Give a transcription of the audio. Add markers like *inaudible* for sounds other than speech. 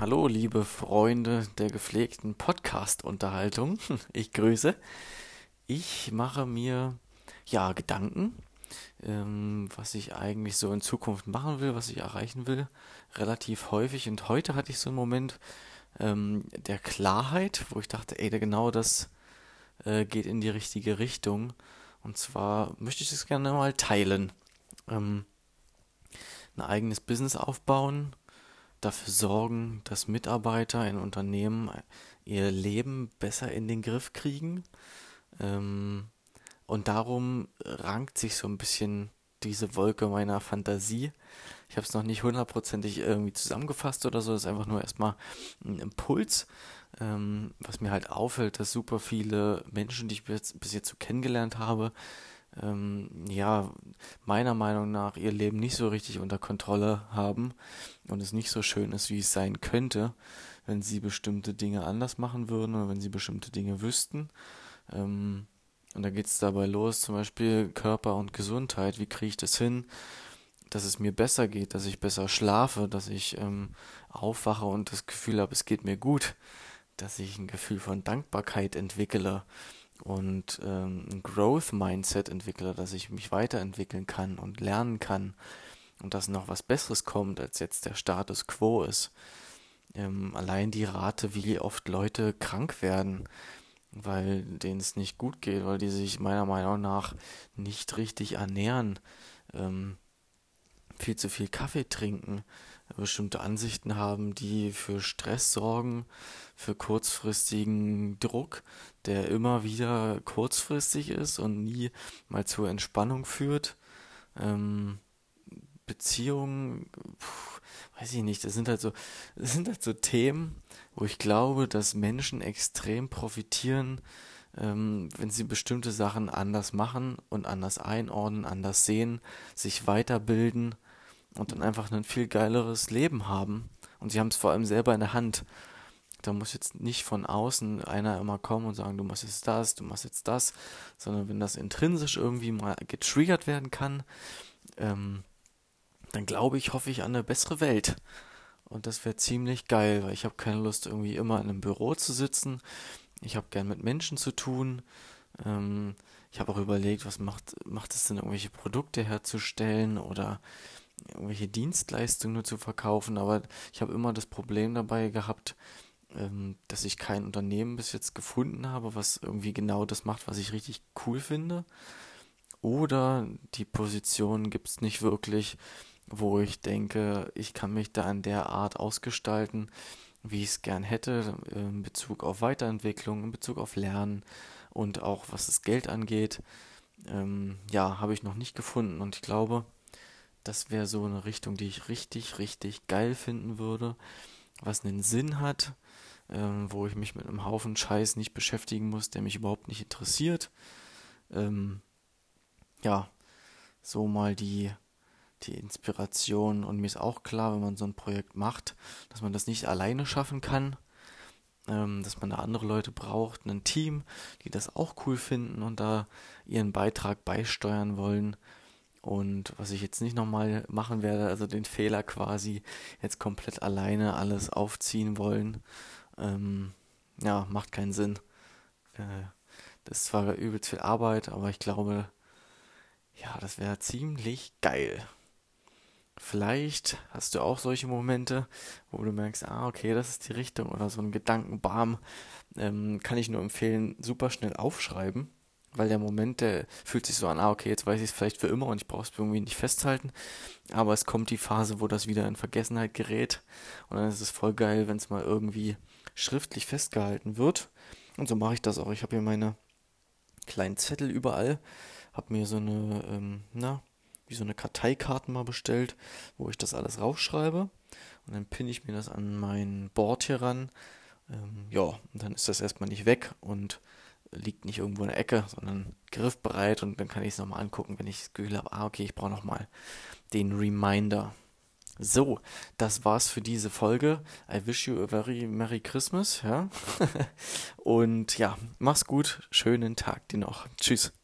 Hallo, liebe Freunde der gepflegten Podcast-Unterhaltung. *laughs* Ich grüße. Ich mache mir ja Gedanken, ähm, was ich eigentlich so in Zukunft machen will, was ich erreichen will, relativ häufig. Und heute hatte ich so einen Moment ähm, der Klarheit, wo ich dachte, ey, genau das äh, geht in die richtige Richtung. Und zwar möchte ich das gerne mal teilen. Ähm, ein eigenes Business aufbauen dafür sorgen, dass Mitarbeiter in Unternehmen ihr Leben besser in den Griff kriegen. Ähm, und darum rankt sich so ein bisschen diese Wolke meiner Fantasie. Ich habe es noch nicht hundertprozentig irgendwie zusammengefasst oder so. Das ist einfach nur erstmal ein Impuls, ähm, was mir halt auffällt, dass super viele Menschen, die ich bis, bis jetzt so kennengelernt habe, ähm, ja, meiner Meinung nach ihr Leben nicht so richtig unter Kontrolle haben und es nicht so schön ist, wie es sein könnte, wenn sie bestimmte Dinge anders machen würden oder wenn sie bestimmte Dinge wüssten. Ähm, und da geht es dabei los, zum Beispiel Körper und Gesundheit. Wie kriege ich das hin, dass es mir besser geht, dass ich besser schlafe, dass ich ähm, aufwache und das Gefühl habe, es geht mir gut, dass ich ein Gefühl von Dankbarkeit entwickle und ähm, ein Growth Mindset entwickle, dass ich mich weiterentwickeln kann und lernen kann und dass noch was Besseres kommt, als jetzt der Status quo ist. Ähm, allein die Rate, wie oft Leute krank werden, weil denen es nicht gut geht, weil die sich meiner Meinung nach nicht richtig ernähren, ähm, viel zu viel Kaffee trinken, bestimmte Ansichten haben, die für Stress sorgen, für kurzfristigen Druck, der immer wieder kurzfristig ist und nie mal zur Entspannung führt. Ähm, Beziehungen, puh, weiß ich nicht, das sind halt so, *laughs* das sind halt so Themen, wo ich glaube, dass Menschen extrem profitieren, ähm, wenn sie bestimmte Sachen anders machen und anders einordnen, anders sehen, sich weiterbilden und dann einfach ein viel geileres Leben haben. Und sie haben es vor allem selber in der Hand. Da muss jetzt nicht von außen einer immer kommen und sagen, du machst jetzt das, du machst jetzt das, sondern wenn das intrinsisch irgendwie mal getriggert werden kann, ähm, dann glaube ich, hoffe ich an eine bessere Welt. Und das wäre ziemlich geil, weil ich habe keine Lust, irgendwie immer in einem Büro zu sitzen. Ich habe gern mit Menschen zu tun. Ähm, ich habe auch überlegt, was macht, macht es denn, irgendwelche Produkte herzustellen oder irgendwelche Dienstleistungen nur zu verkaufen, aber ich habe immer das Problem dabei gehabt, ähm, dass ich kein Unternehmen bis jetzt gefunden habe, was irgendwie genau das macht, was ich richtig cool finde. Oder die Position gibt es nicht wirklich, wo ich denke, ich kann mich da in der Art ausgestalten, wie ich es gern hätte, in Bezug auf Weiterentwicklung, in Bezug auf Lernen und auch was das Geld angeht. Ähm, ja, habe ich noch nicht gefunden und ich glaube, das wäre so eine Richtung, die ich richtig, richtig geil finden würde, was einen Sinn hat, ähm, wo ich mich mit einem Haufen Scheiß nicht beschäftigen muss, der mich überhaupt nicht interessiert. Ähm, ja, so mal die, die Inspiration und mir ist auch klar, wenn man so ein Projekt macht, dass man das nicht alleine schaffen kann, ähm, dass man da andere Leute braucht, ein Team, die das auch cool finden und da ihren Beitrag beisteuern wollen und was ich jetzt nicht nochmal machen werde, also den Fehler quasi jetzt komplett alleine alles aufziehen wollen, ähm, ja, macht keinen Sinn. Äh, das ist zwar übelst viel Arbeit, aber ich glaube, ja, das wäre ziemlich geil. Vielleicht hast du auch solche Momente, wo du merkst, ah, okay, das ist die Richtung oder so ein Gedankenbam. Ähm, kann ich nur empfehlen, super schnell aufschreiben weil der Moment, der fühlt sich so an, ah, okay, jetzt weiß ich es vielleicht für immer und ich brauche es irgendwie nicht festhalten. Aber es kommt die Phase, wo das wieder in Vergessenheit gerät. Und dann ist es voll geil, wenn es mal irgendwie schriftlich festgehalten wird. Und so mache ich das auch. Ich habe hier meine kleinen Zettel überall. Habe mir so eine, ähm, na, wie so eine Karteikarten mal bestellt, wo ich das alles rausschreibe. Und dann pinne ich mir das an mein Board hier ran. Ähm, ja, und dann ist das erstmal nicht weg und liegt nicht irgendwo in der Ecke, sondern griffbereit und dann kann ich es nochmal angucken, wenn ich das Gefühl habe, ah, okay, ich brauche nochmal den Reminder. So, das war's für diese Folge. I wish you a very Merry Christmas, ja. *laughs* und ja, mach's gut, schönen Tag dir noch. Tschüss.